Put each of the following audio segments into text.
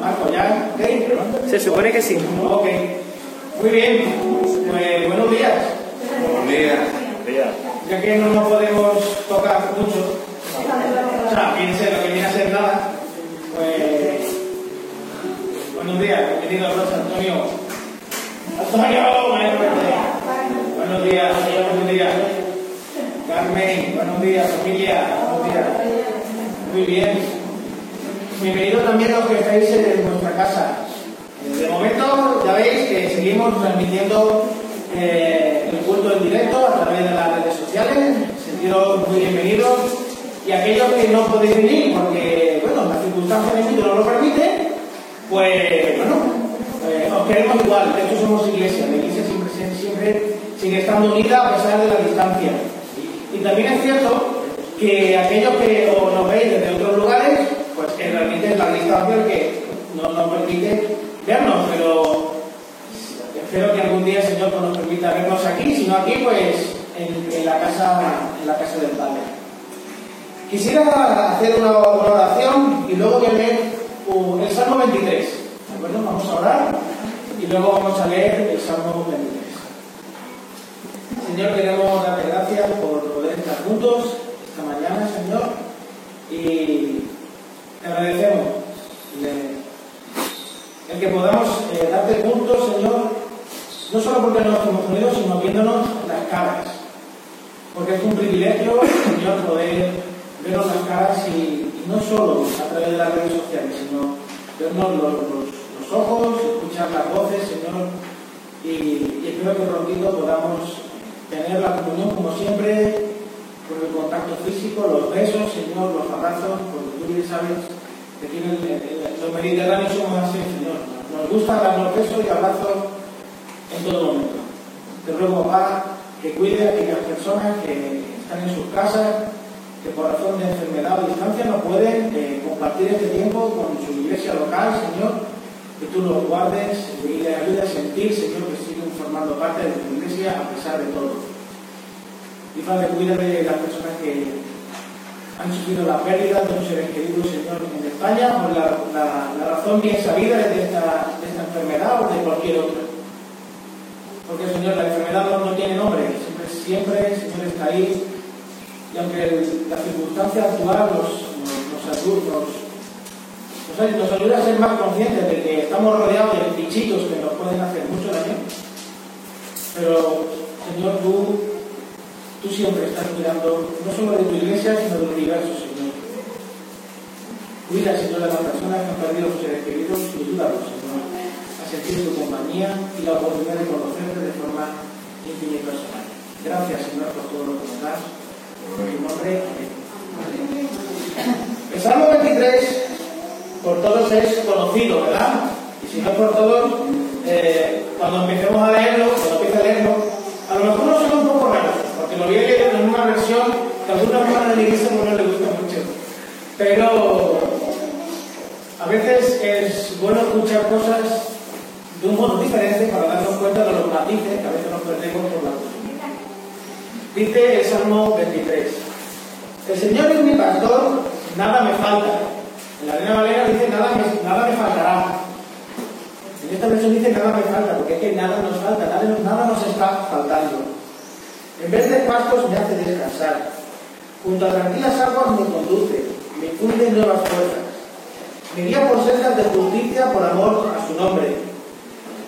Marco, ¿ya? ¿Ok? Se supone que sí. Ok. Muy bien. Pues buenos días. Buenos días. Ya que no nos podemos tocar mucho, o sea, piense lo que viene a ser nada, pues. Buenos días, bienvenido Rosa Antonio. Antonio. Buenos días, señor, buenos días. Carmen, buenos días, familia, buenos días. Muy bien. Bienvenidos también los que estáis en nuestra casa. De momento, ya veis que seguimos transmitiendo eh, el culto en directo a través de las redes sociales. Sentiros muy bienvenidos. Y aquellos que no podéis venir porque, bueno, las circunstancias del sitio no lo permiten, pues, bueno, eh, os queremos igual. De hecho, somos iglesia. La iglesia siempre, siempre sigue estando unida a pesar de la distancia. Y también es cierto que aquellos que os nos veis desde otros lugares, pues que realmente es la distancia que no nos permite vernos, pero espero que algún día el Señor nos permita vernos aquí, si no aquí, pues en, en, la, casa, en la casa del Padre. Quisiera hacer una, oración y luego voy a leer uh, el Salmo 23. ¿De acuerdo? Vamos a orar y luego vamos a leer el Salmo 23. Señor, queremos darte gracias por poder estar juntos esta mañana, Señor, y te agradecemos. El que podamos eh, darte juntos, Señor, no solo porque nos hemos unido, sino viéndonos las caras, porque es un privilegio, Señor, poder vernos las caras y, no solo a través de las redes sociales, sino vernos los, ojos, escuchar las voces, Señor, y, y espero que prontito podamos tener la comunión como siempre, con el contacto físico, los besos, Señor, los abrazos, porque tú bien sabes que tienen, los mediterráneos somos así, Señor. Nos gusta darnos besos y abrazos en todo momento. Te ruego, papá, que cuide a aquellas personas que están en sus casas, que por razón de enfermedad o distancia no pueden eh, compartir este tiempo con su iglesia local, Señor, que tú los guardes y les ayudes a sentir, Señor, que siguen formando parte de tu iglesia a pesar de todo. Y Padre, cuida de las personas que han sufrido la pérdida de un seres queridos, Señor, en España, por la, la, la razón bien sabida de esta, esta, enfermedad o de cualquier otra. Porque, Señor, la enfermedad no, tiene nombre, siempre, siempre, Señor, está ahí. Y aunque el, la circunstancia actual nos, nos, nos, nos, nos ayuda a ser más conscientes de que estamos rodeados de bichitos que nos pueden hacer mucho daño, pero, Señor, tú Tú siempre estás cuidando no solo de tu iglesia, sino del universo, Señor. Cuida, Señor, a las personas que han perdido sus seres queridos y ayúdalos, Señor, a sentir tu compañía y la oportunidad de conocerte de forma íntima y personal. Gracias, Señor, por todo lo que nos das. En tu nombre, amén. El Salmo 23, por todos es conocido, ¿verdad? Y si no por todos, eh, cuando empecemos a leerlo, cuando empiece a leerlo, a lo mejor nos suena un poco raro, porque lo leído en una versión que a alguna persona de la iglesia no le gusta mucho. Pero a veces es bueno escuchar cosas de un modo diferente para darnos cuenta de los matices que a veces nos perdemos por la costumbre. Dice el Salmo 23. El Señor es mi pastor, nada me falta. En la Reina Valera dice nada me, nada me faltará. En esta versión dice nada me falta, porque es que nada nos falta, nada, nada nos está faltando. En vez de pastos me hace descansar. Junto a tranquilas aguas me conduce, me funde nuevas fuerzas. Me guía por sendas de justicia por amor a su nombre.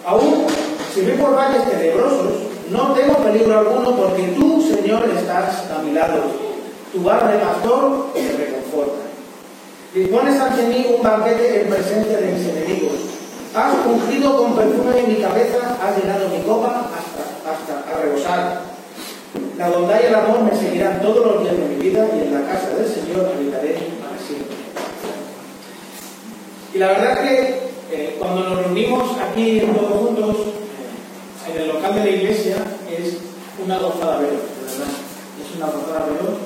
Aún si voy por valles tenebrosos, no tengo peligro alguno porque tú, Señor, estás a mi lado. Tu barra de pastor me reconforta. Dispones ante mí un banquete en presencia de mis enemigos. Has ungido con perfume en mi cabeza, has llenado mi copa hasta, hasta a rebosar. La bondad y el amor me seguirán todos los días de mi vida y en la casa del Señor habitaré para siempre. Y la verdad que eh, cuando nos reunimos aquí todos juntos, eh, en el local de la iglesia, es una gozada de verdad. Es una gozada veros.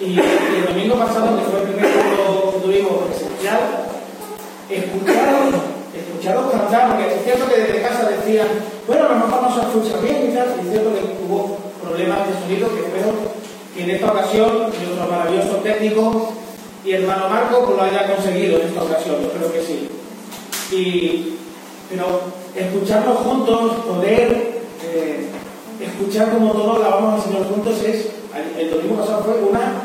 Y, el domingo pasado, que fue el primer curso que tuvimos presencial, escucharon, escucharon cantar, porque es cierto que desde casa decían, bueno, a lo mejor no se escucha bien y es cierto que hubo problemas de sonido que espero que en esta ocasión nuestro maravilloso técnico y hermano Marco pues lo haya conseguido en esta ocasión, yo creo que sí. Y, pero escucharlos juntos, poder eh, escuchar como todos vamos al Señor juntos es, el domingo pasado fue una,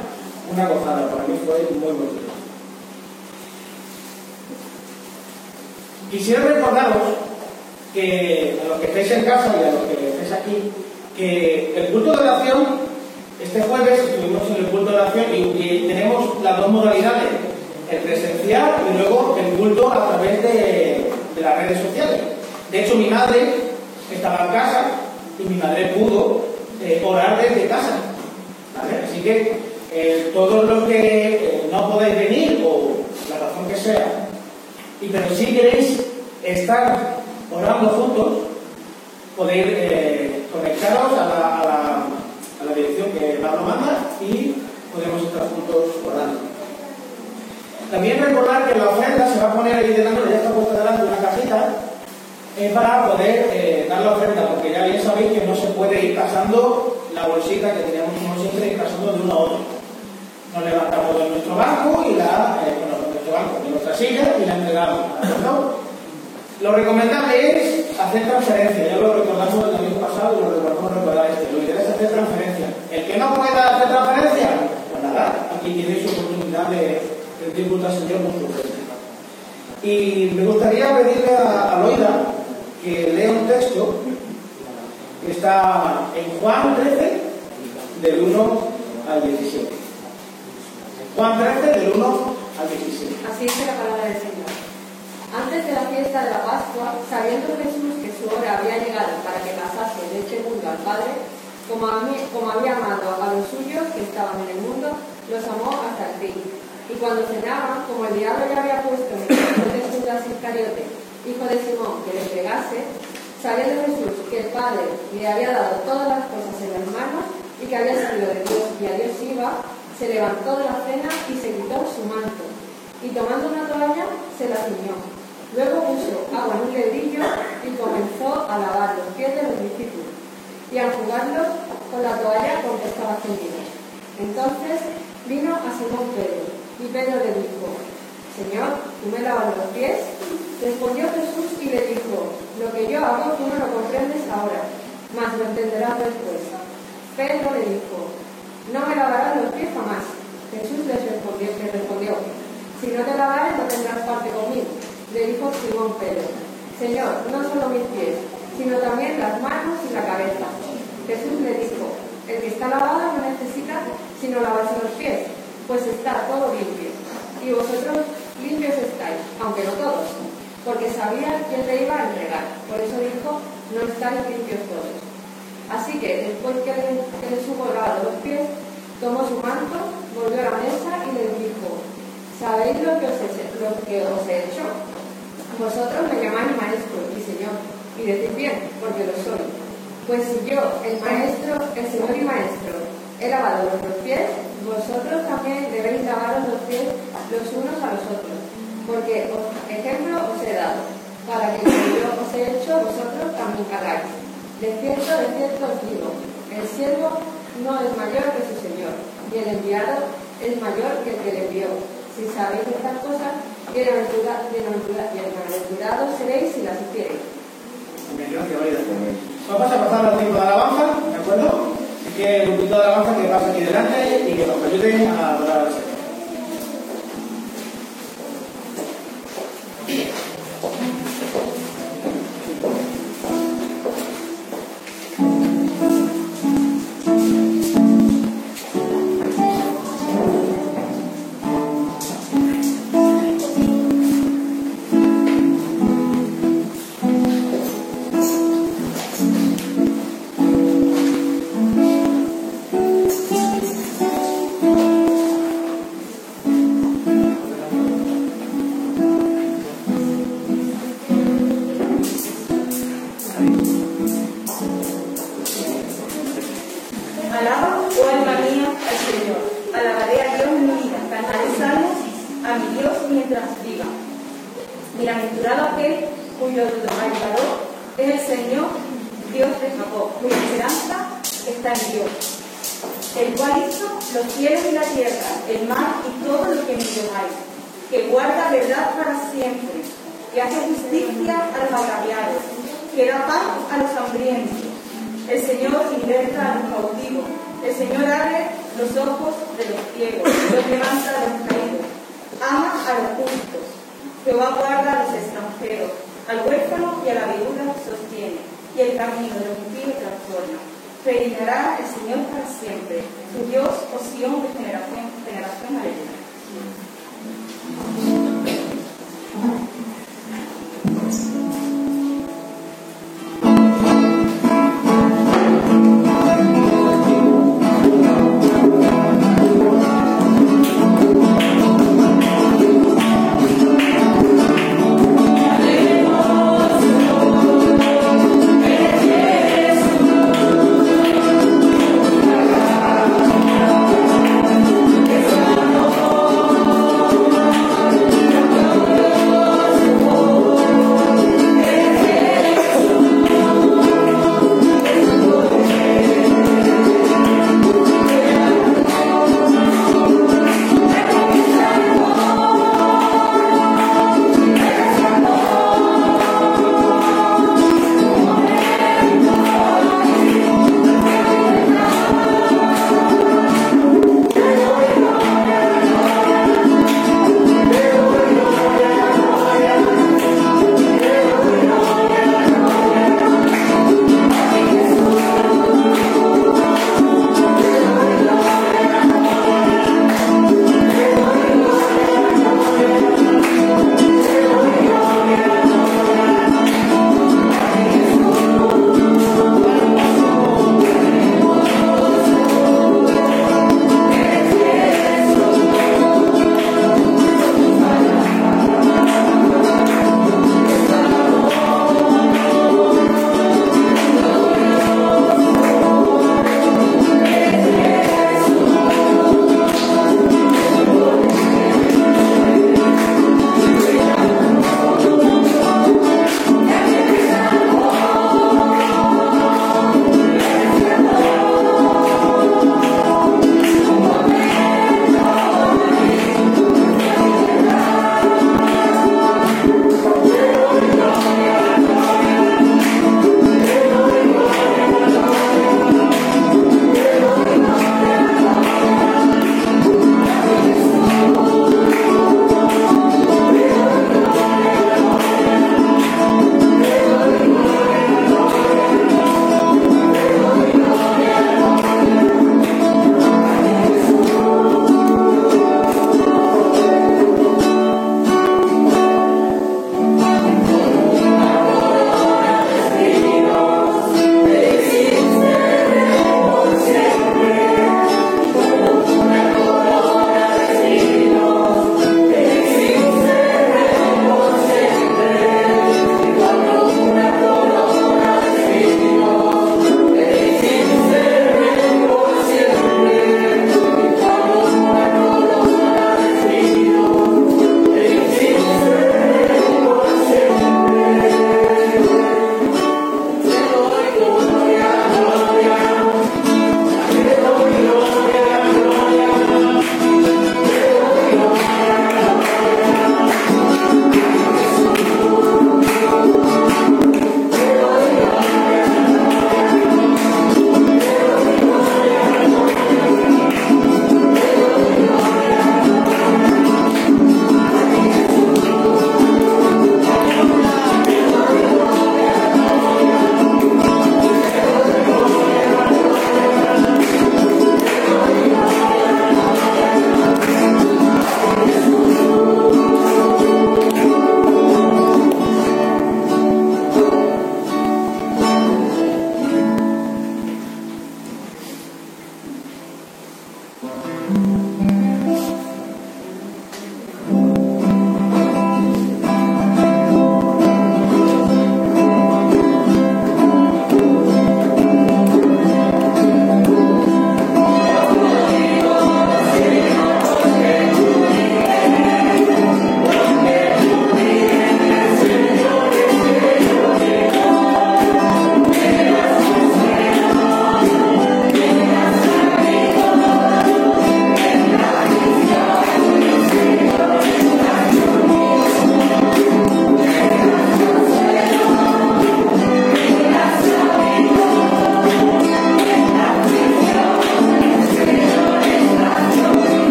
una gozada, para mí fue muy bonito. Quisiera recordaros que a los que estéis en casa y a los que estéis aquí, que el culto de oración, este jueves estuvimos en el culto de oración y, tenemos las dos modalidades, el presencial y luego el culto a través de, las redes sociales. De hecho, mi madre estaba en casa y mi madre pudo eh, orar desde casa. Así que eh, todos los que eh, no podéis venir o la razón que sea, y pero si queréis estar orando juntos, podéis conectaros a la, a, la, a la, dirección que Pablo manda y podemos estar juntos orando. También recordar que la ofrenda se va a poner ahí delante, ya está puesta delante una cajita, es para poder eh, dar la ofrenda, porque ya bien sabéis que no se puede ir pasando la bolsita que teníamos como siempre, ir pasando de uno a otro. Nos levantamos de nuestro banco y la, eh, bueno, de nuestro banco, de nuestra silla y la entregamos. ¿no? Lo recomendable es hacer transferencia, ya lo recordamos el año pasado y lo recordamos recordar este. Lo ideal es hacer transferencia. El que no pueda hacer transferencia, pues nada, aquí su oportunidad de rendir culto al Señor con su Y me gustaría pedirle a, a Loida que lea un texto que está en Juan 13, del 1 al 17. Juan 13, del 1 al 17. Así dice la palabra del Señor. Antes de la fiesta de la Pascua, sabiendo Jesús que su hora había llegado para que pasase de este mundo al Padre, como, había amado a los suyos que estaban en el mundo, los amó hasta el fin. Y cuando cenaban, como el diablo ya había puesto en el corazón de Judas Iscariote, hijo de Simón, que le entregase, sabiendo Jesús que el Padre le había dado todas las cosas en las manos y que había salido de Dios y a Dios iba, se levantó de la cena y se quitó su manto. Y tomando una toalla, se la ciñó Luego puso agua en un ledrillo y comenzó a lavar los pies de los discípulos y a jugarlos con la toalla con que estaba ceñido. Entonces vino a Simón Pedro y Pedro le dijo, Señor, ¿tú me lavas los pies? Respondió Jesús y le dijo, lo que yo hago tú no lo comprendes ahora, mas lo entenderás después. Pedro le dijo, no me lavarás los pies jamás. Jesús le respondió, le respondió si no te lavares no tendrás parte conmigo le dijo Simón Pedro, Señor, no solo mis pies, sino también las manos y la cabeza. Jesús le dijo, el que está lavado no necesita sino lavarse los pies, pues está todo limpio. Y vosotros limpios estáis, aunque no todos, porque sabía quién le iba a entregar. Por eso dijo, no estáis limpios todos. Así que después que le, que le supo lavado los pies, tomó su manto, volvió a la mesa y le dijo, ¿sabéis lo que os lo que os he hecho? Vosotros me llamáis maestro y señor, y decís bien, porque lo soy. Pues si yo, el maestro, el señor y maestro, he lavado los pies, vosotros también debéis lavaros los pies los unos a los otros. Porque ejemplo os he dado, para que que yo os he hecho, vosotros también hagáis. De cierto, de cierto os digo, el siervo no es mayor que su señor, y el enviado es mayor que el que le envió. Si sabéis estas cosas, bienaventurados seréis si las hiciereis. Gracias, Vamos a pasar al tiempo de alabanza, ¿de acuerdo? Así que el grupito de alabanza que pasa aquí delante y que nos ayude a adorar al Señor.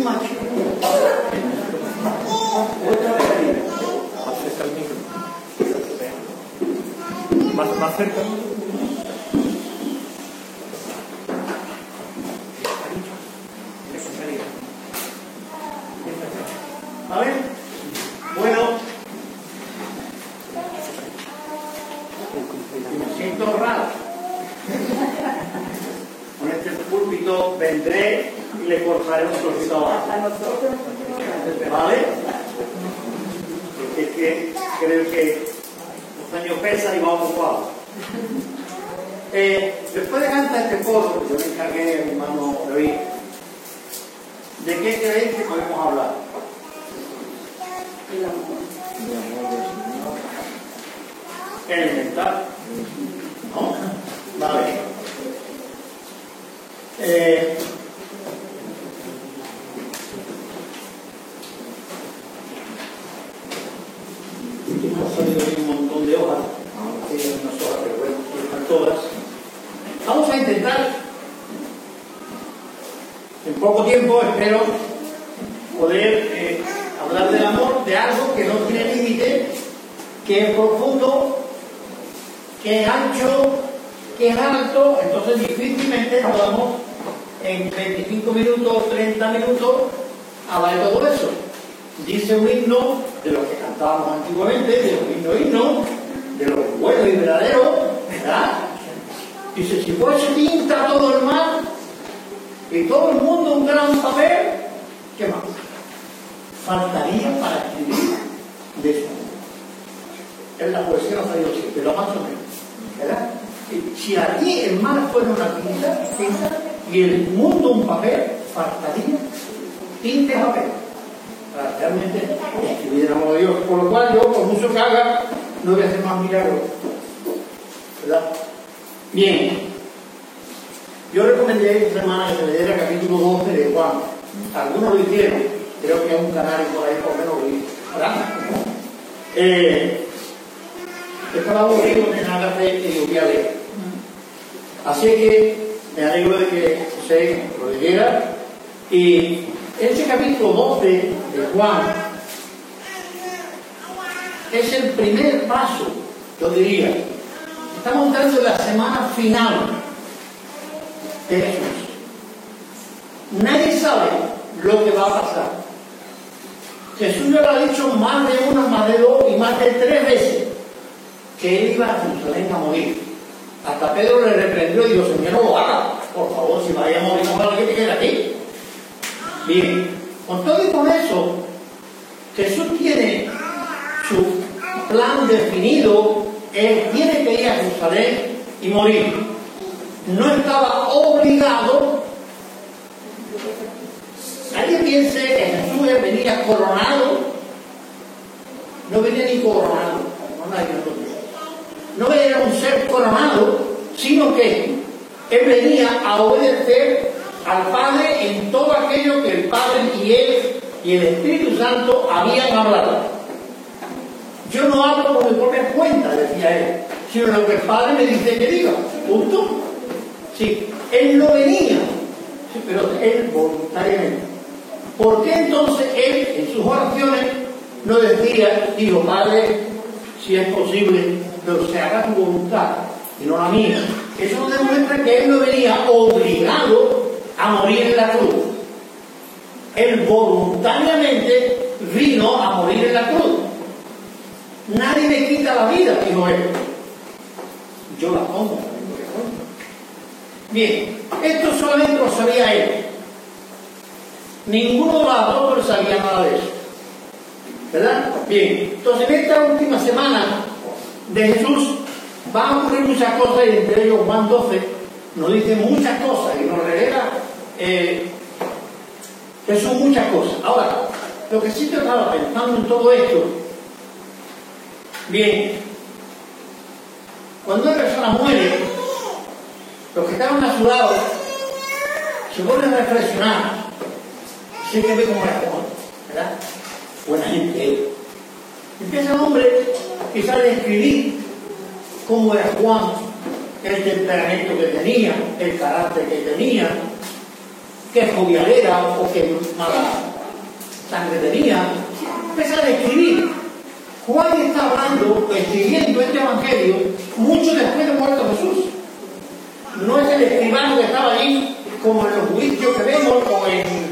Creo que estoy mal. Otra vez. Acerca Que canal por ahí por menos. ¿Verdad? Eh, estaba aburrido, tenía nada que hacer y lo voy a leer. Así que me alegro de que José lo leyera. Y este capítulo 12 de Juan es el primer paso, yo diría. Estamos entrando en la semana final de Jesús. Nadie sabe lo que va a pasar. Jesús ya lo ha dicho más de una, más de dos y más de tres veces que él iba a Jerusalén a morir. Hasta Pedro le reprendió y dijo, Señor, no lo haga. Por favor, si vaya a morir, no para que te quede aquí. Bien, con todo y con eso, Jesús tiene su plan definido, él tiene que ir a Jerusalén y morir. No estaba obligado. Nadie piense que Jesús venía coronado. No venía ni coronado. No, no era un ser coronado, sino que él venía a obedecer al Padre en todo aquello que el Padre y él y el Espíritu Santo habían hablado. Yo no hablo por mi propia cuenta, decía él, sino lo que el Padre me dice que diga. Punto. Sí, él no venía, pero él voluntariamente. ¿Por qué entonces él en sus oraciones no decía, digo, Padre, si es posible, pero se haga tu voluntad y no la mía? Eso nos demuestra que él no venía obligado a morir en la cruz. Él voluntariamente vino a morir en la cruz. Nadie me quita la vida, dijo él. Yo la pongo. Bien, esto solamente lo sabía él. Ninguno de los apóstoles sabía nada de eso. ¿Verdad? Bien, entonces en esta última semana de Jesús van a ocurrir muchas cosas y entre ellos Juan 12 nos dice muchas cosas y nos revela eh, Jesús muchas cosas. Ahora, lo que sí te estaba pensando en todo esto, bien, cuando una persona muere, los que estaban a su lado se vuelven a reflexionar. Que ve cómo era Juan, ¿verdad? Buena gente él. Empieza el hombre quizás a describir cómo era Juan, el temperamento que tenía, el carácter que tenía, qué jovial era o qué mala sangre tenía. Empieza a describir. Juan está hablando, escribiendo este evangelio, mucho después de muerto Jesús. No es el escribano que estaba ahí, como en los juicios que vemos, o en,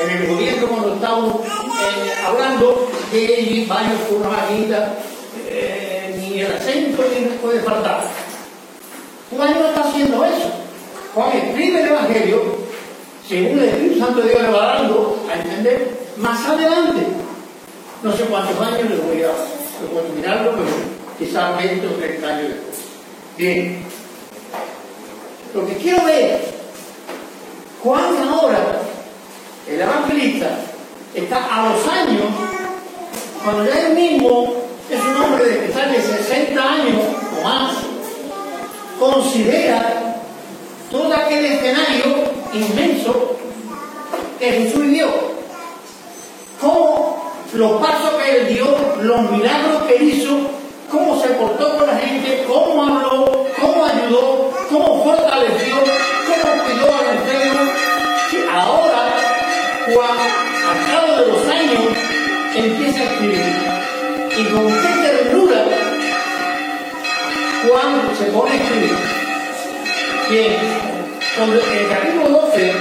en el gobierno cuando estamos eh, hablando, que baños con una maquinita, eh, ni el acento ni puede faltar. Juan no está haciendo eso. Juan escribe el evangelio según el Espíritu Santo de Dios le va dando a entender más adelante. No sé cuántos años les voy a, voy a mirarlo, pero quizás 20 o 30 años después. Bien. Lo que quiero ver, Juan ahora, el evangelista, está a los años, cuando ya él mismo es un hombre de que de 60 años o más, considera todo aquel escenario inmenso que Jesús vivió. Cómo los pasos que él dio, los milagros que hizo, cómo se portó con la gente, cómo habló, cómo ayudó, cómo fortaleció, cómo cuidó a los enfermos. Ahora, Juan, a cabo de los años, empieza a escribir. Y con qué ternura, Juan se pone a escribir. Bien, cuando en el capítulo 12,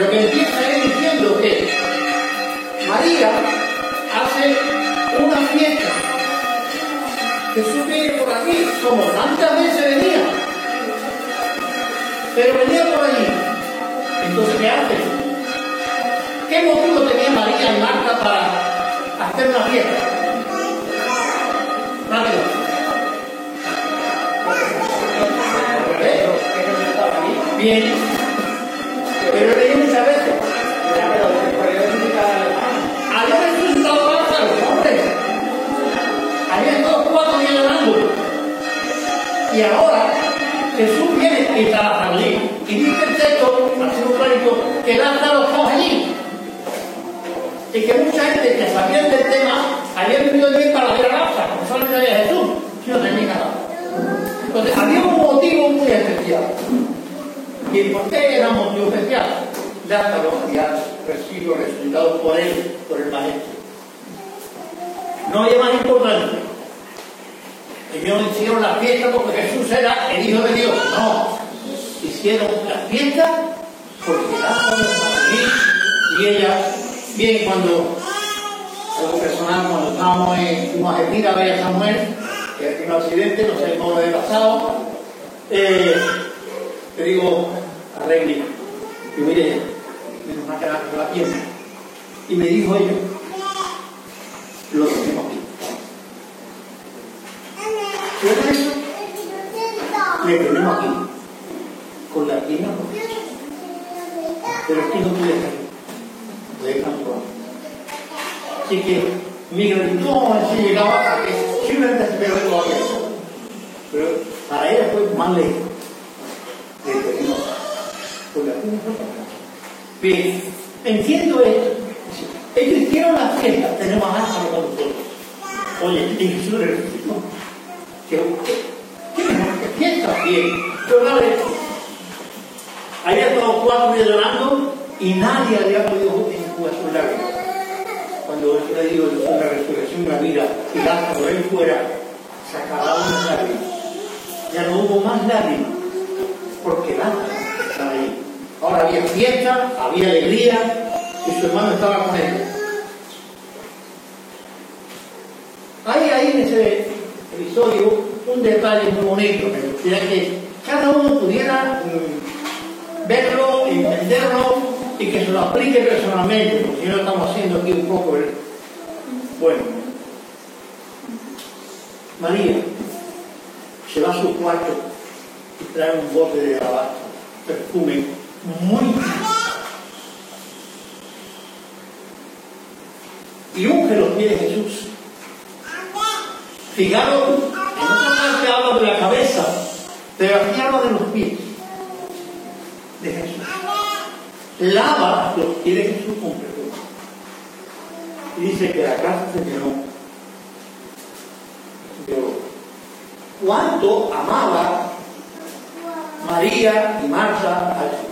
lo que empieza es diciendo que María hace una fiesta. Jesús viene por aquí, como tantas veces venía. Pero venía por allí. Entonces, ¿qué hace? ¿Qué motivo tenía María y Marta para hacer una fiesta? Rápido. Bien. Por él, por el maestro. No había más importante. Ellos hicieron la fiesta porque Jesús era el Hijo de Dios. No. Hicieron la fiesta porque allí y ella, bien, cuando, algo personal, cuando estábamos en, fuimos a Argentina a ver a Samuel, que tiene un accidente, no sé cómo le pasado, eh, te digo a Regli, que mire, menos mal que la, la pierna. Y me dijo ella, lo tenemos aquí. ¿Qué es eso? Le tenemos aquí, con la pierna rota. Pero es que no puede estar, puede transformar. Así que mi gratitud así llegaba a que simplemente se pegó todavía. Pero para ella fue más lejos. Le tenemos con la pierna rota. Bien, entiendo esto. Ellos hicieron la fiesta, tenemos a Lázaro con nosotros. Oye, y Jesús le resucitó. ¿Qué, qué, qué mejor que fiesta bien? Pero dale, había estado cuatro días llorando y nadie había podido enjugar sus lágrimas. Cuando yo le digo Jesús la resurrección de la vida y Lázaro él fuera, se acabaron las lágrimas. Ya no hubo más lágrimas, porque Lázaro estaba ahí. Ahora había fiesta, había alegría y su hermano estaba con él. Hay ahí en ese episodio un detalle muy bonito, me gustaría que cada pudiera mm, verlo, entenderlo y que se lo aplique personalmente, porque si no estamos haciendo aquí un poco el... Bueno, María se va a su cuarto y trae un bote de alabastro, perfume muy y unge los pies de Jesús. Fijaros, en otra parte habla de la cabeza, pero aquí habla de los pies de Jesús. Lava los pies de Jesús con perfume. Y dice que la casa se llenó. ¿Cuánto amaba María y Marta a Jesús?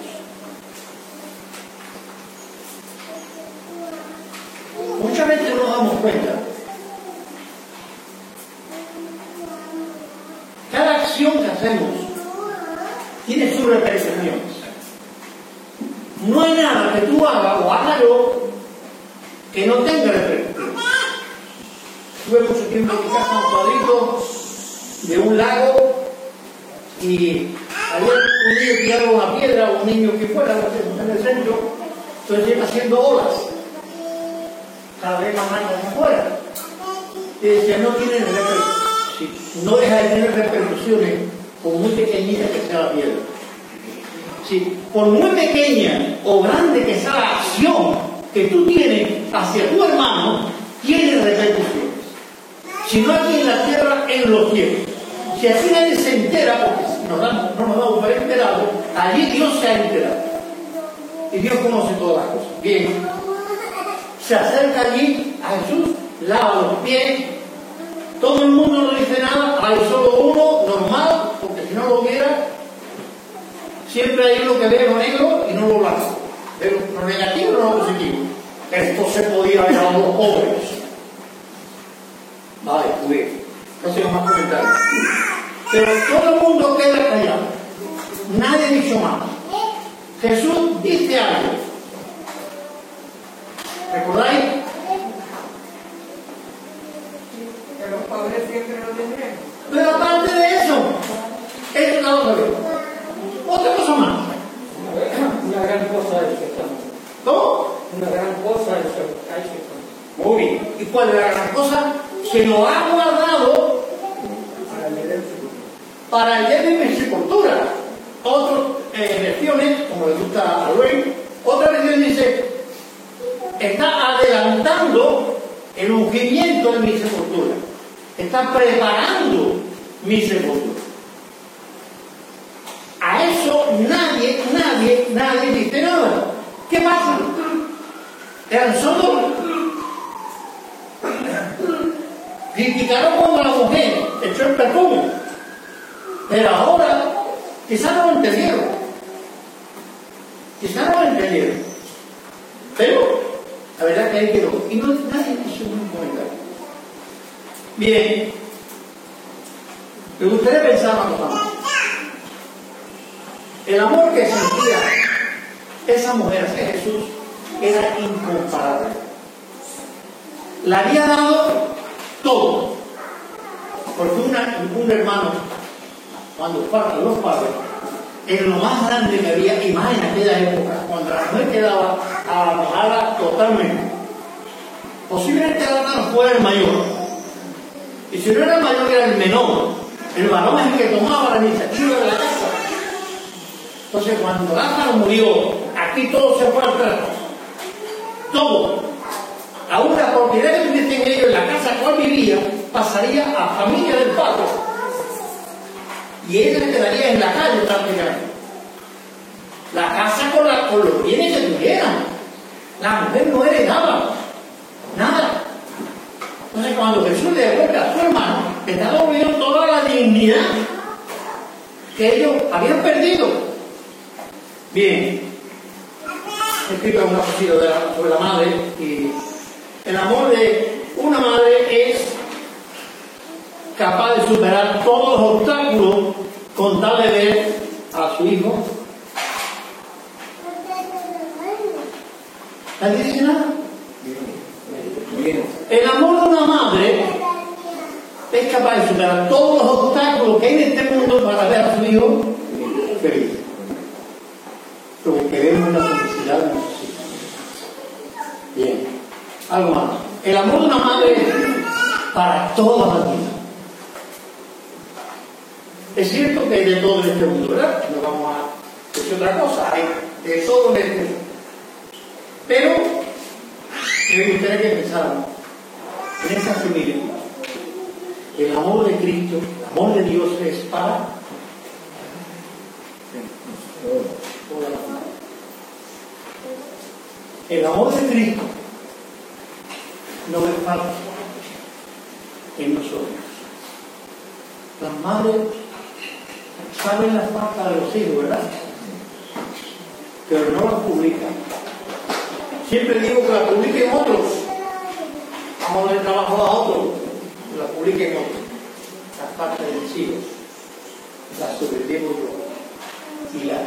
Muchas veces no nos damos cuenta. Que hacemos tiene sus repercusiones. No hay nada que tú hagas o haga yo que no tenga repercusiones. Tuve mucho tiempo en mi casa un cuadrito de un lago y había un niño tirado una piedra o un niño que fuera en el centro, entonces iba haciendo olas cada vez más años afuera. Y decía, no tiene repercusiones. No deja de tener repercusiones por muy pequeñita que sea la piedra. Sí, por muy pequeña o grande que sea la acción que tú tienes hacia tu hermano, tiene repercusiones. Si no aquí en la tierra, en los cielos. Si así nadie se entera, porque no nos damos por enterados, allí Dios se ha enterado. Y Dios conoce todas las cosas. Bien, se acerca allí a Jesús, lava los pies, todo el mundo no dice nada, hay solo uno normal, porque si no lo hubiera, siempre hay uno que ve lo negro y no lo blanco, ve lo negativo no lo positivo. Esto se podía ver a los pobres. Vale, pues, no sigo más comentarios. Pero todo el mundo queda callado, nadie ha dicho más. Jesús dice algo. La- madre y el amor de una madre es capaz de superar todos los obstáculos con tal de ver a su hijo. ¿Nadie dice nada? El amor de una madre es capaz de superar todos los obstáculos que hay en este mundo para ver a su hijo feliz. Lo que queremos es la felicidad de nuestros hijos. Bien. Algo más. El amor de una madre para toda la vida. Es cierto que hay de todo en este mundo, ¿verdad? No vamos a decir otra cosa. Hay de todo en este mundo. Pero me gustaría que pensáramos en esa similitud. El amor de Cristo, el amor de Dios es para toda la vida. El amor de Cristo no es falta en nosotros. Las madres saben la falta de los hijos, ¿verdad? Pero no la publican. Siempre digo que la publiquen otros. Vamos a dar trabajo a otros. Que la publiquen otros. La falta de mis hijos. La sobrevivo yo. Y la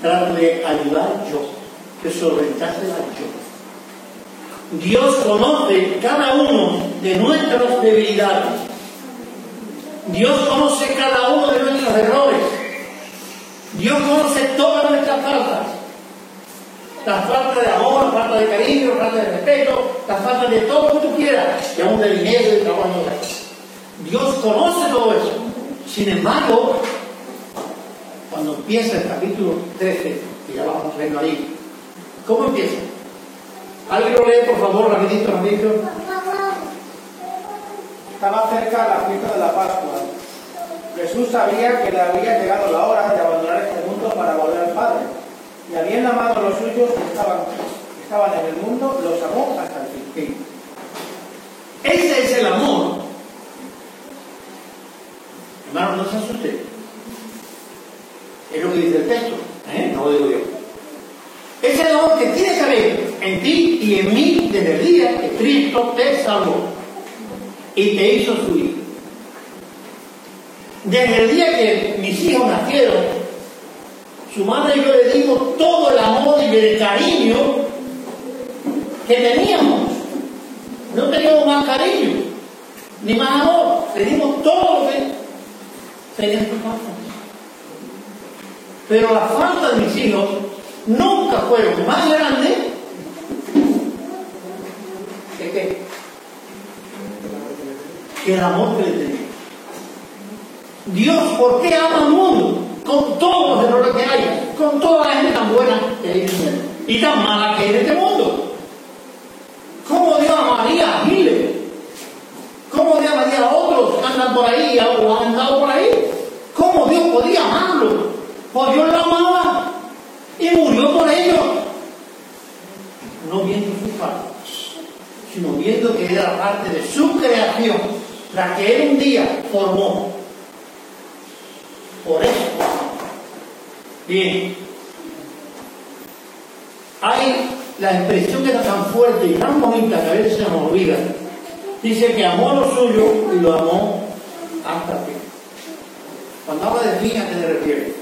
trato de ayudar yo. De solventársela yo. Dios conoce cada uno de nuestras debilidades. Dios conoce cada uno de nuestros errores. Dios conoce todas nuestras faltas. La falta de amor, la falta de cariño, la falta de respeto, la falta de todo lo que tú quieras, y aún de dinero y trabajo. Dios conoce todo eso. Sin embargo, cuando empieza el capítulo 13, y ya vamos viendo ahí, ¿cómo empieza? ¿Alguien lo lee, por favor, rapidito, rapidito? Estaba cerca la fiesta de la Pascua. Jesús sabía que le había llegado la hora de abandonar este mundo para volver al Padre. Y habiendo amado a los suyos que estaban, que estaban en el mundo, los amó hasta el fin. Ese es el amor. Hermano, no se asuste. Es lo que dice el texto, ¿eh? no lo digo yo. Que tiene que haber en ti y en mí desde el día que Cristo te salvó y te hizo su hijo. Desde el día que mis hijos nacieron, su madre y yo le dimos todo el amor y el cariño que teníamos. No teníamos más cariño, ni más amor. Le dimos todo lo que tenía su. Pero la falta de mis hijos nunca fueron más grandes que, qué? que el amor que le tenía. Dios, ¿por qué ama al mundo? Con todos los errores que hay, con toda la gente tan buena que hay en el mundo y tan mala que hay en este mundo. ¿Cómo Dios amaría a Hitler? ¿Cómo Dios amaría a otros que andan por ahí o han andado por ahí? ¿Cómo Dios podía amarlo? Pues Dios lo amaba y murió por ellos. No viendo su parte, sino viendo que era parte de su creación, la que Él un día formó. Por eso. Bien. Hay la expresión que está tan fuerte y tan bonita que a veces se nos olvida. Dice que amó lo suyo y lo amó hasta fin. Cuando habla de fin, ¿a qué se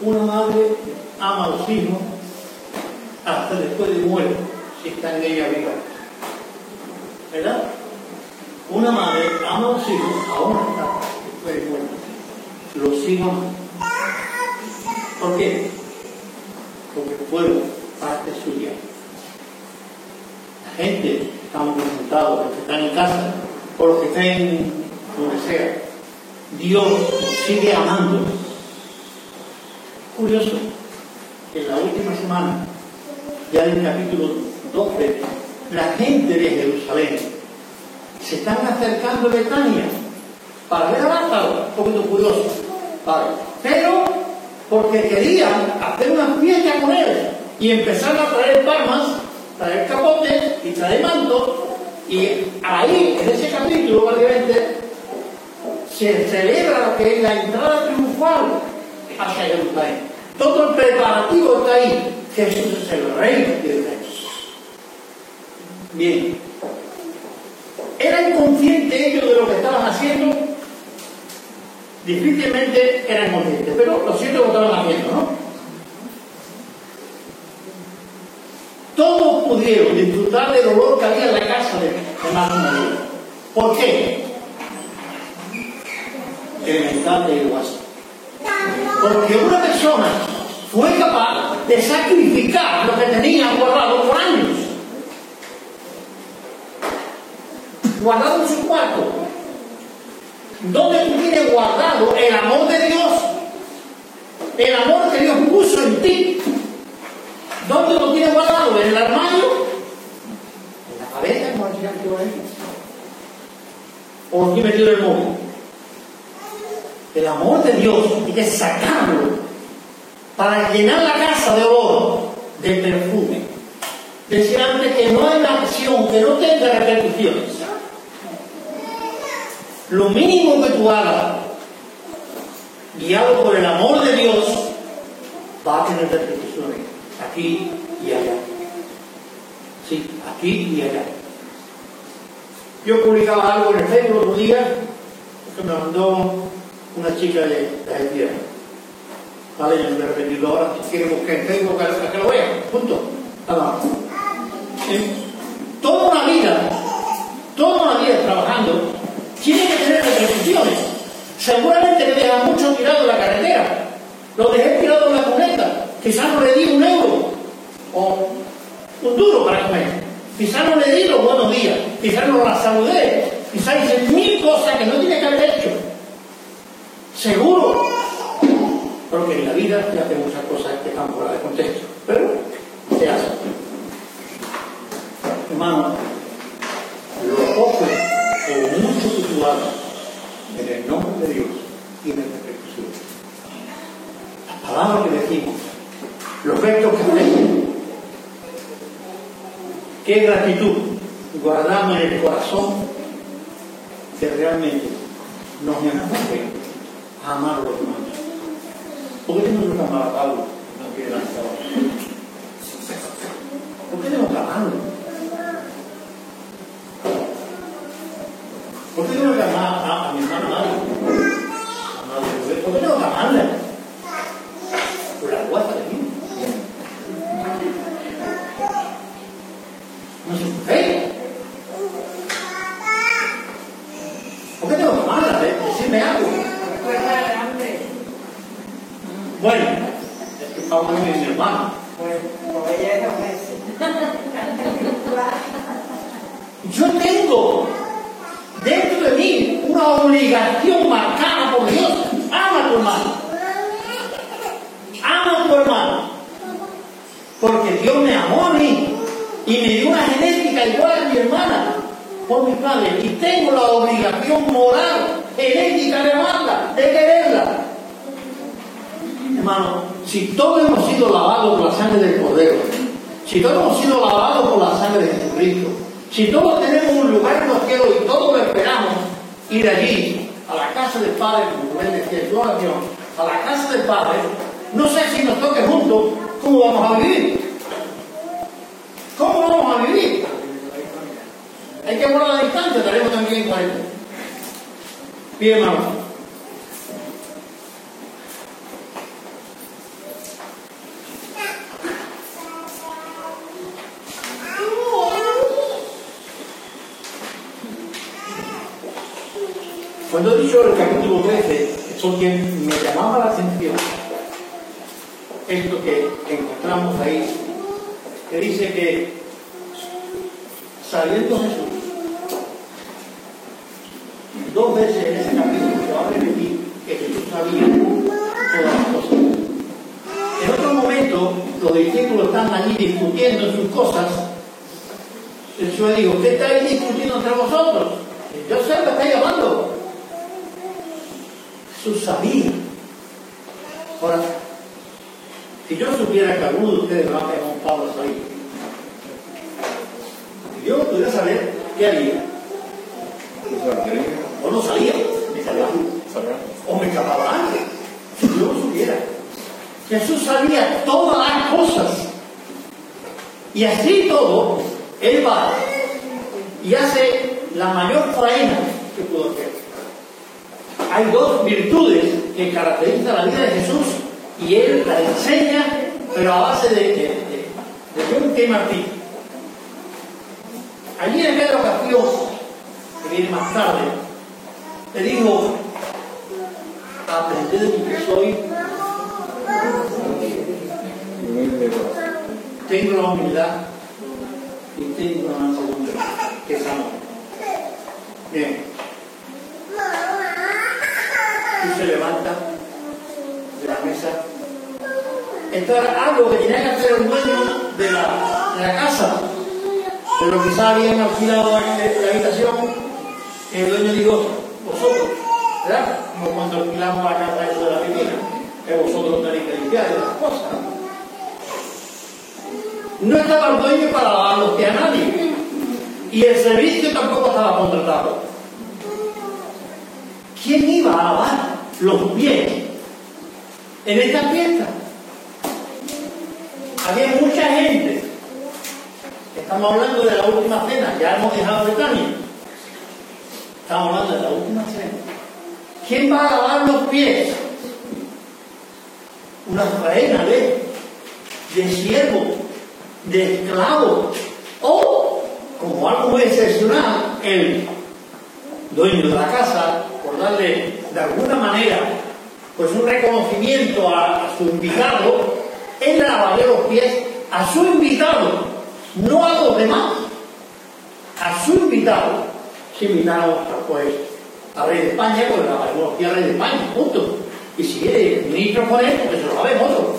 Una madre ama a los hijos hasta después de muerto, si está en ella viva. ¿Verdad? Una madre ama a los hijos aún hasta después de muerto. Los hijos ¿Por qué? Porque fueron parte suya. La gente estamos presentados, los que están en casa, o los que estén donde sea, Dios sigue amando. Curioso en la última semana, ya en el capítulo 12, la gente de Jerusalén se están acercando a Betania para ver a Lázaro, un poquito curioso, ¿vale? Pero porque querían hacer una fiesta con él y empezar a traer palmas, traer capote Santo y ahí, en ese capítulo, básicamente, se celebra lo que es la entrada triunfal hacia Jerusalén. Todo el preparativo está ahí. Jesús es el rey de reyes. Bien. ¿Eran conscientes ellos de lo que estaban haciendo? Difícilmente eran conscientes, pero lo cierto es lo estaban haciendo, ¿no? Todos pudieron disfrutar del olor que había en la casa de, de María. ¿Por qué? El mensaje de WhatsApp. Porque una persona fue capaz de sacrificar lo que tenía guardado por años. Guardado en su cuarto. ¿Dónde tú tienes guardado el amor de Dios? El amor que Dios puso en ti. ¿Dónde lo tienes guardado? ¿En el armario? ¿En la cabeza? ¿O tienes metido en el móvil? El amor de Dios hay que sacarlo para llenar la casa de oro de perfume. Decía antes que no hay una acción que no tenga repercusiones. Lo mínimo que tú hagas, guiado por el amor de Dios, va a tener repercusiones aquí y allá. Sí, aquí y allá. Yo publicaba algo en el Facebook otro día que me mandó una chica de, de Haití. Vale, yo a repetirlo ahora. Si quieren buscar que, que lo vean. Punto. Nada. Toda una vida, toda una vida trabajando, tiene que tener repercusiones. Seguramente que deja mucho tirado en la carretera. Lo dejé tirado en la cuneta. Quizás no le di un euro o un duro para comer. Quizás no le di los buenos días. Quizás no la saludé. Quizás hice mil cosas que no tiene que haber hecho. Seguro. Porque en la vida se hacen muchas cosas que están fuera de contexto. Pero se hacen. Hermano, lo poco o mucho que tú hagas en el nombre de Dios tiene repercusión. Las palabras que decimos, los gestos que hacemos, qué gratitud guardamos en el corazón que realmente nos empuje a amar los demás. ¿Por qué tenemos que amar a Pablo? No quiere lanzar. ¿Por qué tenemos que amarlo? ¿Por qué tengo que amar a, a mi hermana Mari? A Madre Rubén? ¿Por qué tengo que amarla? Por la guata de mí. No es un fe. ¿Por qué tengo que amarla? De- Decirme algo. Recuerda el hambre. Bueno, es que Pablo no es mi hermano. Pues, pues ella es ofensa. Yo tengo dentro de mí una obligación marcada por Dios. Ama a tu hermano. Ama a tu hermano. Porque Dios me amó a mí y me dio una genética igual a mi hermana por mi padre. Y tengo la obligación moral, genética de amarla, de quererla. Hermano, si todos hemos sido lavados por la sangre del Cordero, si todos hemos sido lavados por la sangre de Jesucristo, si todos tenemos un lugar en los cielos y todos lo esperamos, ir allí, a la casa del Padre, como Rubén decía en su oración, a la casa del Padre, no sé si nos toque juntos, ¿cómo vamos a vivir? ¿Cómo vamos a vivir? Hay que guardar la distancia, tenemos también en cuenta. Bien, hermano. Cuando he dicho el capítulo 13, es porque me llamaba la atención esto que encontramos ahí, que dice que saliendo Jesús, dos veces en ese capítulo se va a repetir que Jesús sabía todas las cosas. En otro momento, los discípulos están allí discutiendo sus cosas. Jesús le dijo, ¿qué estáis discutiendo entre vosotros? Yo sé que estáis llamando. Jesús sabía. Ahora, si yo supiera que alguno de ustedes va a pegar un palo ahí, yo pudiera saber, ¿qué haría? O no salía, me salía o me escapaba antes, si yo lo supiera. Jesús sabía todas las cosas. Y así todo, Él va y hace la mayor faena que pudo hacer. Hay dos virtudes que caracterizan la vida de Jesús y Él la enseña, pero a base de, de, de, de John T. Martín. Allí en aquella ocasión, que viene más tarde, le dijo, aprended de mí que soy, tengo la humildad y tengo la mansedumbre, que es amor. Bien. Y se levanta de la mesa. Era algo que tenía que hacer el dueño de la, de la casa. Pero quizá habían alquilado la, la habitación el dueño dijo, vosotros, ¿verdad? Como cuando alquilamos la casa de la piscina, que vosotros tenéis que limpiar esas cosas. ¿no? Estaba el dueño para lavar los a nadie. Y el servicio tampoco estaba contratado. ¿Quién iba a lavar los pies en esta fiesta? Había mucha gente. Estamos hablando de la última cena, ya hemos dejado Betania. Estamos hablando de la última cena. ¿Quién va a lavar los pies? Una faena de, de siervo, de esclavo, o, como algo excepcional, el dueño de la casa, por darle de alguna manera pues un reconocimiento a, su invitado, él lavaría los pies a su invitado, no a los demás, a su invitado. Si invitaron pues al rey de España, pues lavaría los pies al rey de España, punto. Y si quiere ministro con él, pues se lo laven otro.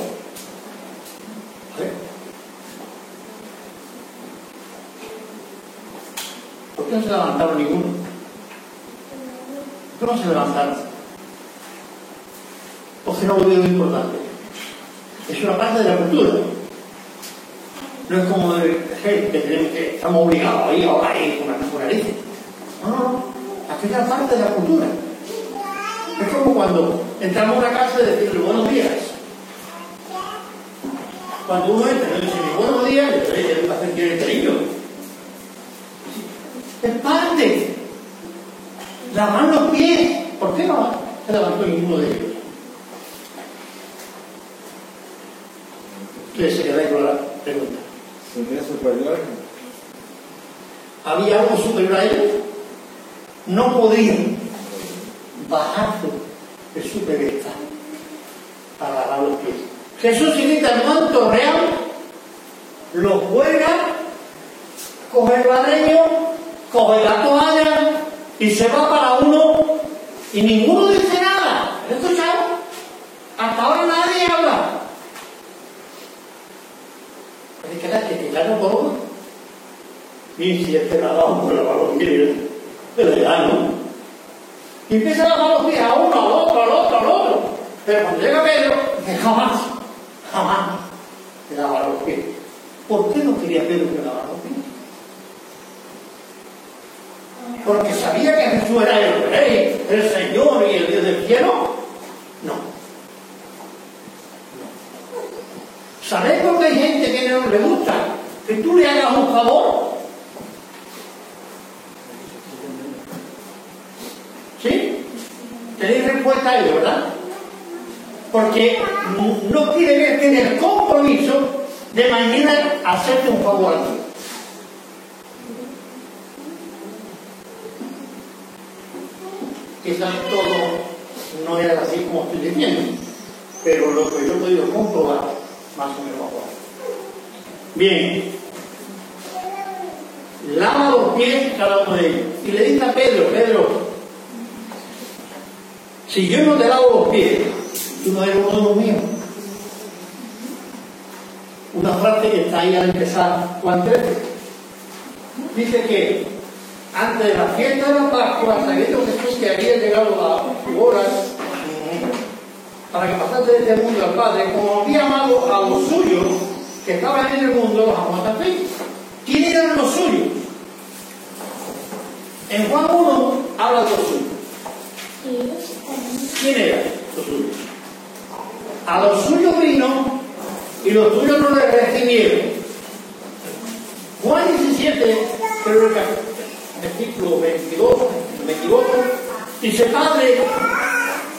¿Vale? ¿Por qué no se levantaron ninguno? ¿Por qué no se levantaron? Porque no lo veo importante. Es una parte de la cultura. No es como de hey, que, que estamos obligados a ir ahora a ir con la naturaleza. No, no, no. Es parte de la cultura. Es como cuando entramos a una casa y decirle buenos días. Cuando uno entra y dice buenos días, le dice, ¿qué hacer quiere cariño? Es parte. Lavar los pies. ¿Por qué no se levantó ninguno de ellos? ¿Qué se queda con la pregunta? ¿Sería superior? ¿Había algo superior a ellos? No podían bajarse de su pedestal para lavar los pies. Jesús invita al manto real, lo juega, coge el barreño, coge la toalla y se va para uno y ninguno dice nada. ¿Has escuchado? Hasta ahora nadie habla. Hay que dar que quitarlo todo. Y si este lavado por lavar los pies, pero ya no. Y empieza a lavar los pies a uno, al otro, al otro, al otro. Pero cuando llega Pedro, dice jamás, jamás que lavara los pies. ¿Por qué no quería Pedro que lavara los pies? Porque sabía que Jesús era el rey, el Señor y el Dios del cielo. No. No. ¿Sabéis por qué hay gente que no le gusta que tú le hagas un favor? ¿Sí? Tenéis respuesta a ello, ¿verdad? Porque no quiere ver que el compromiso de mañana hacerte un favor a ti. Quizás todo no era así como estoy diciendo, pero lo que yo he podido comprobar, más o menos ahora. Bien, lava los pies cada uno de ellos. Y le dice a Pedro, Pedro, si yo no te lavo los pies, tú no eres uno de los míos. Una frase que está ahí al empezar Juan 13. Dice que antes de la fiesta de la Pascua, sabiendo Jesús que había llegado las horas para que pasase de este mundo al Padre, como había amado a los suyos que estaban en el mundo, los amó también. ¿Quién eran los suyos? En Juan 1 habla de los suyos. ¿Quién era los suyos? A los suyos vino y los suyos no le recibieron. Juan 17, pero el versículo 22, no me equivoco, dice, Padre,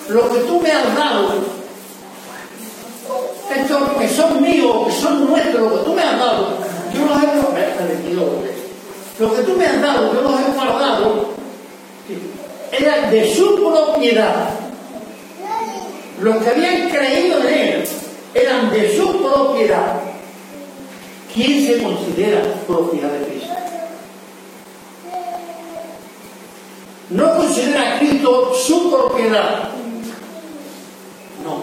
lo que tú me has dado, estos que son míos, que son nuestros, lo que tú me has dado, yo los he 22, lo que tú me has dado, yo los he guardado, era de su propiedad. Los que habían creído en él eran de su propiedad. ¿Quién se considera propiedad de Cristo? No considera a Cristo su propiedad. No.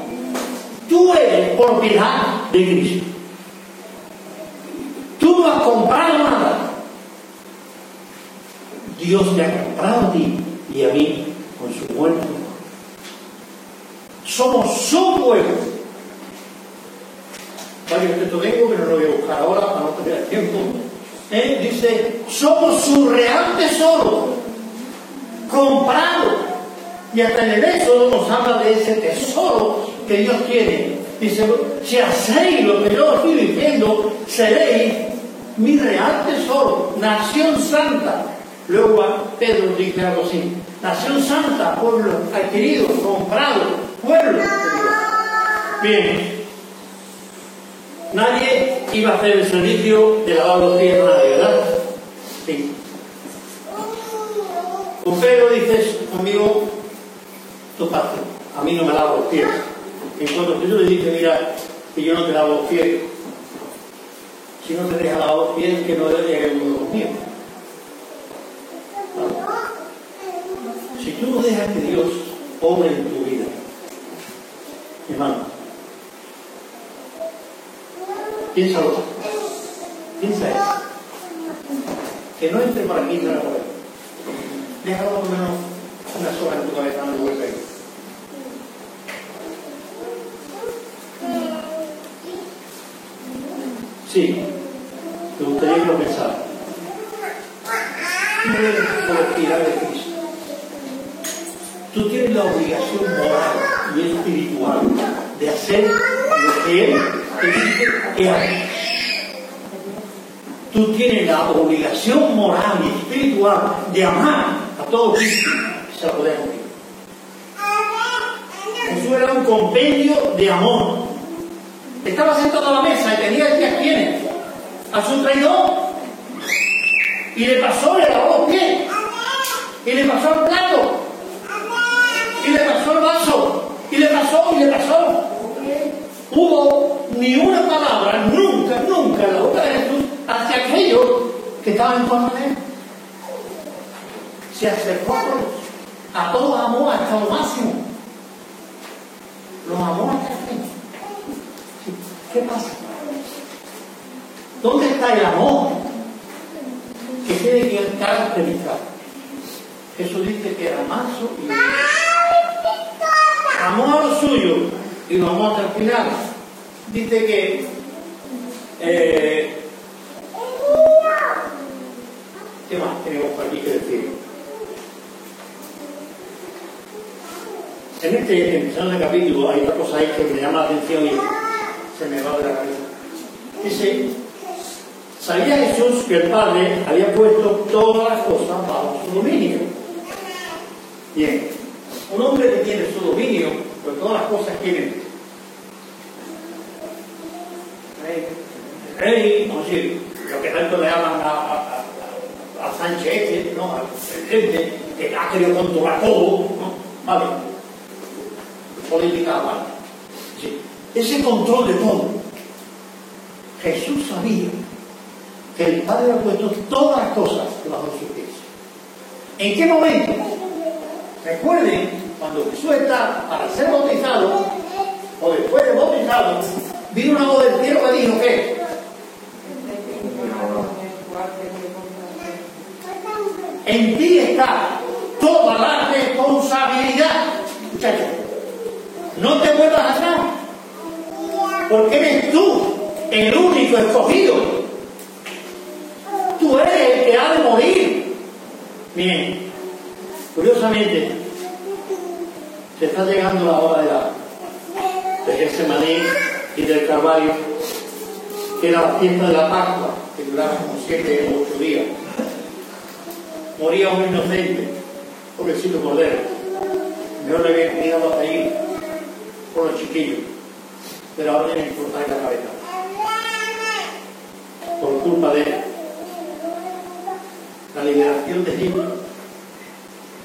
Tú eres propiedad de Cristo. Tú no has comprado nada. Dios te ha comprado a ti y a mí con su muerte. Somos su pueblo. Varios textos vengo, pero no lo voy a buscar ahora para no perder tiempo. Dice, somos su real tesoro, comprado. Y hasta en el Éxodo nos habla de ese tesoro que Dios tiene. Dice, si hacéis lo que yo estoy diciendo, seréis mi real tesoro, nación santa. Luego Pedro dice algo así, nación santa, pueblo adquirido, comprado, pueblo de. Bien, nadie iba a hacer el servicio de lavar los pies a ¿verdad? Sí. Con Pedro dices, amigo, tu parte, a mí no me lavo los pies. En cuanto Jesús le dice, mira, que yo no te lavo los pies, si no te deja lavar los pies, que no eres uno de los míos. Si tú no dejas que Dios obre en tu vida, hermano, piénsalo, piensa eso. Que no entre por aquí por ahí. Déjalo por lo menos una sola en tu cabeza, no vuelve ahí. Sí, me gustaría que lo pensara. Tú eres propiedad de Cristo. Tú tienes la obligación moral y espiritual de hacer lo que Él te dice que hagas. Tú tienes la obligación moral y espiritual de amar a todos se rodean contigo. Jesús era un compendio de amor. Estaba sentado a la mesa y tenía que a quiénes? A su traidor. Y le pasó, le lavó los pies. Y le pasó el plato. Y le pasó el vaso. Y le pasó, y le pasó. Hubo ni una palabra, nunca, nunca en la boca de Jesús hacia aquellos que estaban en torno de él. Se acercó a todos. A todos amó hasta lo máximo. Los amó hasta el fin. ¿Qué pasa? ¿Dónde está el amor que tiene que caracterizar? Jesús dice que era manso y amó suyo y lo amó hasta el final. Dice que eh, ¿qué más tenemos por aquí que decir? En este empezando el capítulo hay otra cosa ahí que me llama la atención y se me va de la cabeza. Dice, sabía Jesús que el Padre había puesto todas las cosas bajo su dominio. Bien, un hombre que tiene su dominio, pues todas las cosas tienen. Rey, rey, a decir, lo que tanto le llaman a, a, Sánchez ¿no? Al presidente, que ha querido controlar todo, ¿no? Vale. Política, vale. Sí. Ese control de todo. Jesús sabía que el Padre había puesto todas las cosas bajo sus pies. ¿En qué momento? Recuerden, cuando Jesús está para ser bautizado, o después de bautizado, vino una voz del cielo que dijo que en ti está toda la responsabilidad, muchachos. No te vuelvas atrás, porque eres tú el único escogido. Tú eres el que ha de morir. Miren, curiosamente, se está llegando la hora de la de Getsemaní y del Calvario, que era la fiesta de la Pascua, que duraba como siete o ocho días. Moría un inocente, pobrecito cordero. Yo le había criado ahí por los chiquillos, pero ahora le importa la cabeza. Por culpa de él. La liberación de Egipto.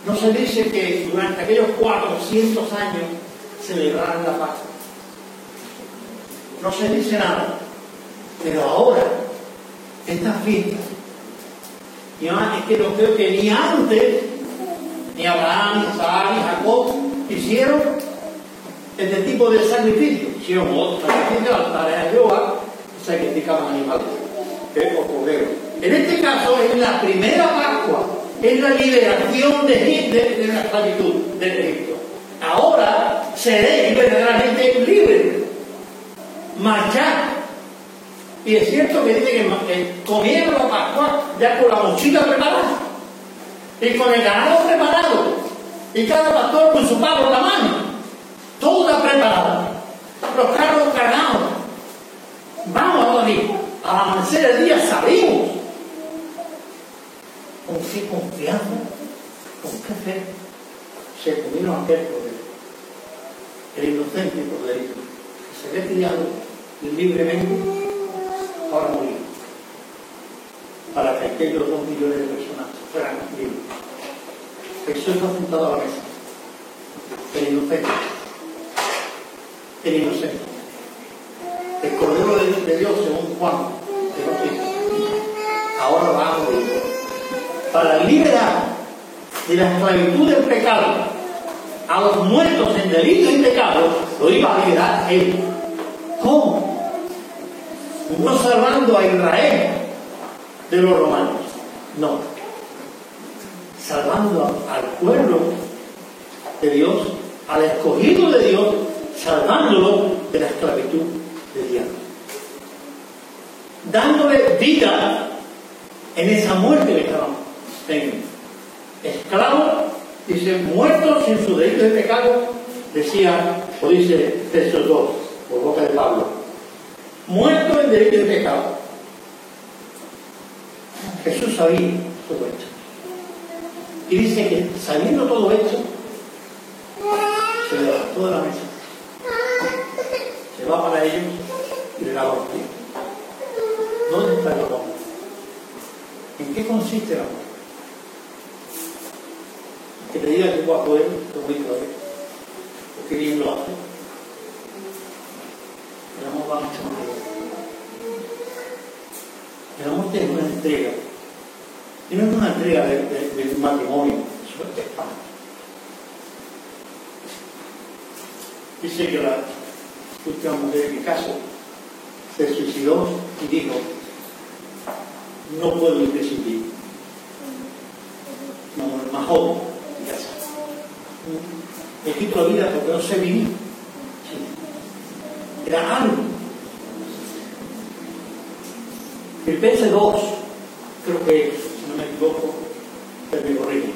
No se dice que durante aquellos 400 años celebraran la Pascua. No se dice nada. Pero ahora, esta fiesta, y además es que no creo que ni antes, ni Abraham, ni Isaac, ni Jacob hicieron este tipo de sacrificio. Hicieron otro sacrificio, altares a Jehová, sacrificaban animales, ¿eh? En este caso es la primera Pascua, es la liberación de, de, de la esclavitud de Egipto. Ahora seréis verdaderamente libres. Marchar. Y es cierto que dice que, que comieron la Pascua ya con la mochila preparada y con el ganado preparado y cada pastor con su pavo en la mano. Toda preparada. Los carros cargados. Vamos dormir. Al amanecer el día salimos. ¿Con qué confianza? ¿Con qué fe? Se comieron aquel poder. El inocente poderito. Que se ve criado libremente morir. Para que aquellos dos millones de personas fueran libres. Jesús está sentado a la mesa. El inocente. El inocente. El Cordero de, Dios, según Juan, el Bautista. Ahora va a morir. Para liberar de la esclavitud del pecado a los muertos en delitos y pecados, lo iba a liberar él. ¿Cómo? No salvando a Israel de los romanos, no, salvando al pueblo de Dios, al escogido de Dios, salvándolo de la esclavitud del diablo, dándole vida en esa muerte que estaban teniendo. Esclavos, dice, muertos sin su delito de pecado, decía, o dice Efesios 2, por boca de Pablo, muerto en derecho de pecado. Jesús sabía todo esto. Y dice que sabiendo todo esto, se levantó de la mesa, se va para ellos y le lava los pies. ¿Dónde está el amor? ¿En qué consiste el amor? Que te diga que guapo es, lo bonito es, o qué bien lo hace. El amor va mucho más allá. El amor es una entrega. Y no es una entrega de, de, de matrimonio, eso es. Dice que la última mujer mi caso se suicidó y dijo, no puedo vivir sin ti. Una mujer más joven en casa. Me la vida porque no sé vivir. Era algo Filipenses 2, creo que, si no me equivoco, pero me corrijo.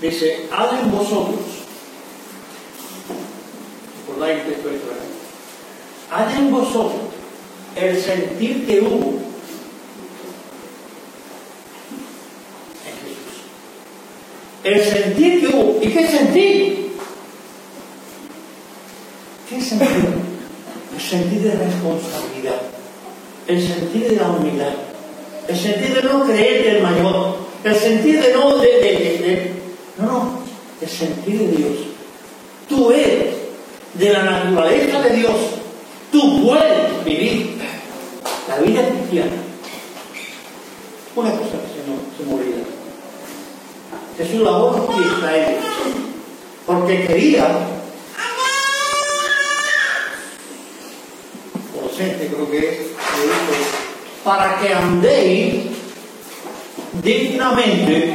Dice, hagan vosotros, recordáis el texto de hagan vosotros el sentir que hubo en Jesús. El sentir que hubo. ¿Y qué sentir? ¿Qué sentir? El sentir de responsabilidad el sentir de la humildad, el sentir de no creerte el mayor, el sentir de no, de, no, no, el sentir de Dios. Tú eres de la naturaleza de Dios, tú puedes vivir la vida cristiana. Una cosa que se me olvida. Jesús lavó los pies a ellos, porque quería creo que es, para que andéis dignamente,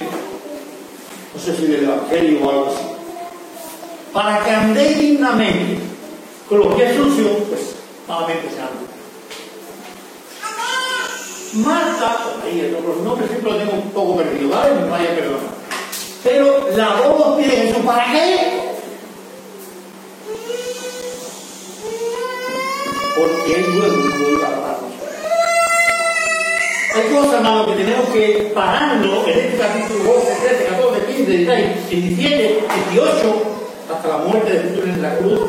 no sé si del Evangelio o algo así, para que andéis dignamente, con los pies sucios, pues malamente se anda. Marta, ahí, el nombre, los nombres siempre lo tengo un poco perdido, ¿vale? Me vaya a perdonar. Pero lavó los pies de Jesús, ¿para qué? Porque él luego lo Hay cosas, hermano, que tenemos que pararlo en este capítulo 12, 13, 14, 15, 16, 17, 18, hasta la muerte de Jesús en la cruz,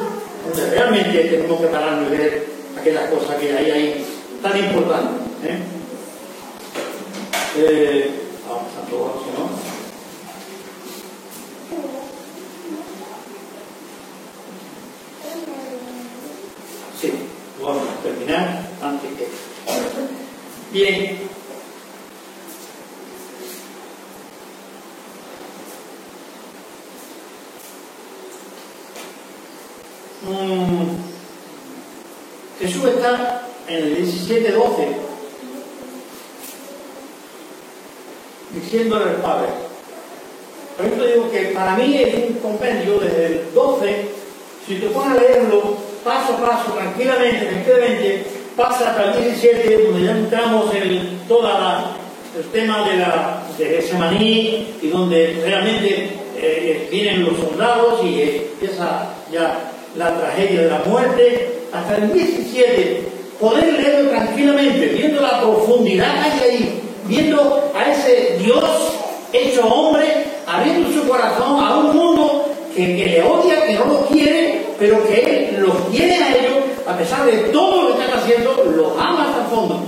donde realmente tenemos que pararnos y ver aquellas cosas que hay ahí tan importantes. ¿eh? Eh, vamos a todos, ¿no? Sí, vamos a terminar antes que. Bien. 7.12, diciéndole el Padre. Por eso digo que para mí es un compendio desde el 12, si te pones a leerlo paso a paso, tranquilamente, tranquilamente, pasa hasta el 17, donde ya entramos en todo el tema de la de y donde realmente eh, eh, vienen los soldados y eh, empieza ya la tragedia de la muerte, hasta el 17 poder leerlo tranquilamente, viendo la profundidad que hay ahí, viendo a ese Dios hecho hombre, abriendo su corazón a un mundo que, le odia, que no lo quiere, pero que Él los quiere a ellos, a pesar de todo lo que están haciendo, los ama hasta el fondo.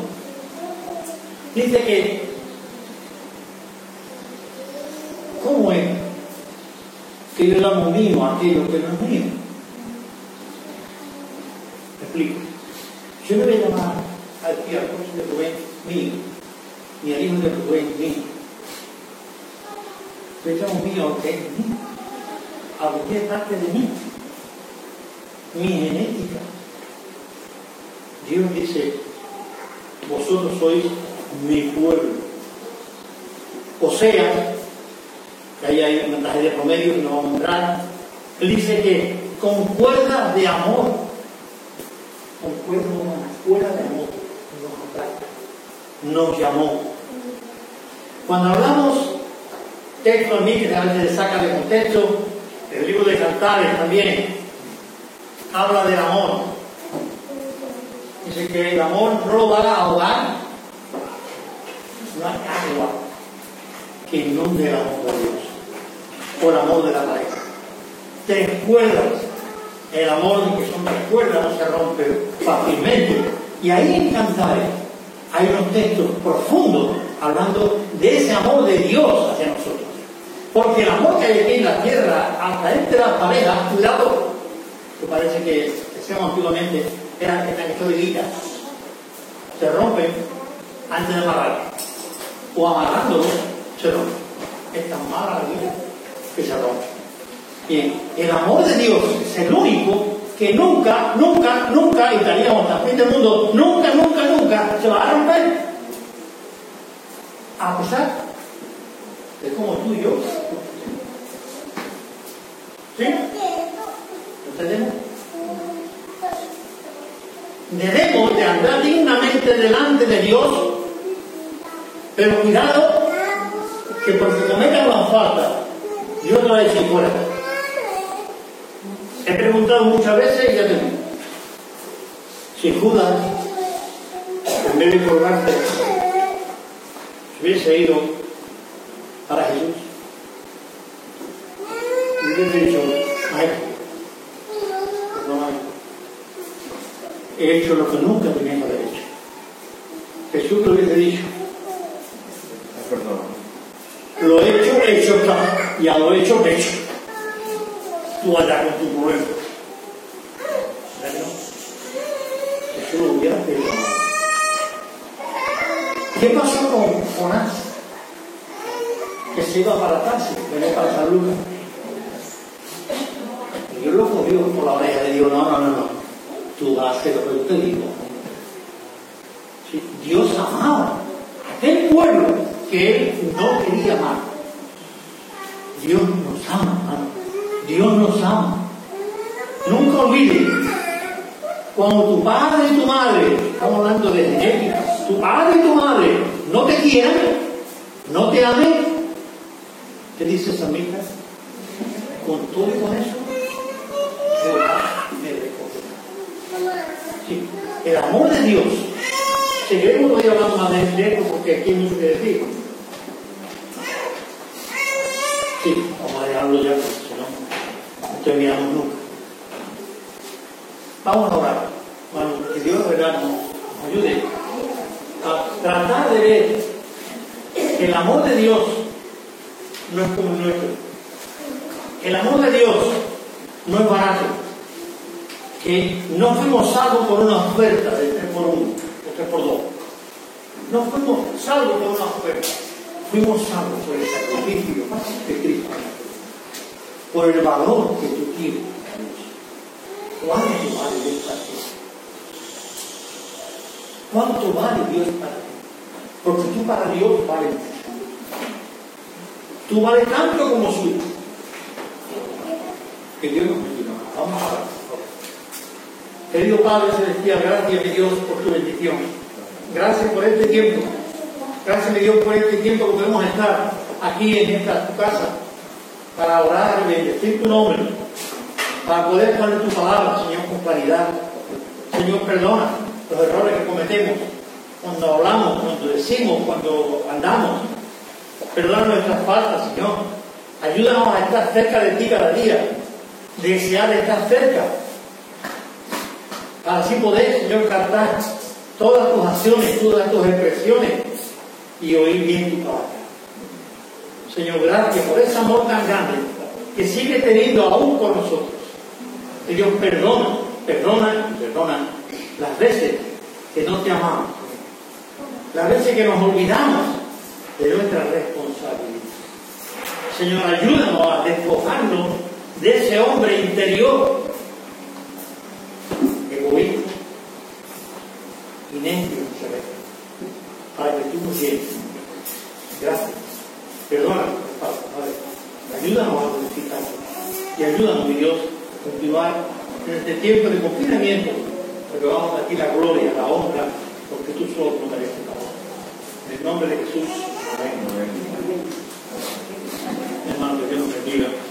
Dice que, ¿cómo es que yo llamo mío a aquello que no es mío? Me explico. Yo no voy a llamar al Alfonso de Rubén mío, ni al hijo de Rubén mío. Yo llamo mío a mío, a que es parte de mí, mi genética. Dios dice, vosotros sois mi pueblo. O sea, que ahí hay un mensaje de promedio que no vamos a entrar, él dice que con cuerdas de amor, con cuerdas cuerda de amor, nos nos llamó. Cuando hablamos texto a mí que a veces saca de contexto, el libro de Cantares también habla del amor. Dice que el amor no va a ahogar, hay agua que inunde el amor de Dios, por amor de la pareja. Tres cuerdas, el amor que son tres cuerdas no se rompe fácilmente. Y ahí en Cantares hay unos textos profundos hablando de ese amor de Dios hacia nosotros. Porque el amor que hay aquí en la tierra, hasta entre las parejas, cuidado, que parece que decíamos antiguamente, eran, hechos se rompen antes de amarrar. O amarrándolo, se rompen. Es tan mala la vida que se rompe. Bien, el amor de Dios es el único que nunca, nunca, nunca, y estaríamos hasta el del mundo, nunca, nunca, nunca se va a romper. A pesar de como tú y yo. ¿Sí? ¿Entendemos? Debemos de andar dignamente delante de Dios, pero cuidado que porque cometan una falta, Dios no va a decir fuera. He preguntado muchas veces y ya te digo. Si Judas, en vez de colgarte, se hubiese ido para Jesús, y hubiese dicho, maestro, perdóname, he hecho lo que nunca tenía que haber hecho. Jesús le hubiese dicho, Perdón. lo he hecho, hecho está, ya lo he hecho, hecho. Tú allá con tu problema. Jesús lo hubiera perdonado. ¿Qué pasó con Jonás? Que se iba para Tarsis, venía para San Lucas. Y Dios lo cogió por la oreja y le dijo, no, no, no, no. Tú vas a hacer lo que yo te digo. Dios amaba a aquel pueblo que él no quería amar. Dios nos ama. Dios nos ama. Nunca olvides, cuando tu padre y tu madre, estamos hablando de genética, tu padre y tu madre no te quieran, no te amen, ¿qué dice Samita? Con todo y con eso, Jehová me recogerá. El amor de Dios. Seguiremos hoy hablando más de esto porque aquí hay mucho que decir. Sí, vamos a dejarlo ya porque si no, no terminamos nunca. Vamos a orar. Bueno, que Dios nos ayude a tratar de ver que el amor de Dios no es como el nuestro. El amor de Dios no es barato. Que no fuimos salvos por una oferta de 3 por 1 o 3 por 2. No fuimos salvos por una oferta. Fuimos salvos por el sacrificio de Cristo. Por el valor que tú tienes. ¿Cuánto vale Dios para ti? ¿Cuánto vale Dios para ti? Porque tú para Dios vales mucho. Tú vales tanto como su hijo. Que Dios nos bendiga. Vamos a orar. Querido Padre Celestial, gracias mi Dios por tu bendición. Gracias por este tiempo. Gracias mi Dios por este tiempo que podemos estar aquí en esta tu casa para orar y bendecir tu nombre, para poder poner tu palabra, Señor, con claridad. Señor, perdona los errores que cometemos cuando hablamos, cuando decimos, cuando andamos. Perdona nuestras faltas, Señor. Ayúdanos a estar cerca de ti cada día, desear estar cerca para así poder, Señor, captar todas tus acciones, todas tus expresiones y oír bien tu palabra. Señor, gracias por ese amor tan grande que sigue teniendo aún por nosotros. Señor, perdona, perdona perdona las veces que no te amamos, las veces que nos olvidamos de nuestra responsabilidad. Señor, ayúdanos a despojarnos de ese hombre interior egoísta veces, para que tú nos llenes. Gracias. Perdona, Padre. Ayúdanos a glorificar y ayúdanos, mi Dios, a continuar en este tiempo de confinamiento, porque vamos a ti la gloria, la honra, porque tú solo nos mereces la honra. En el nombre de Jesús. Amén. Hermano, que Dios nos bendiga.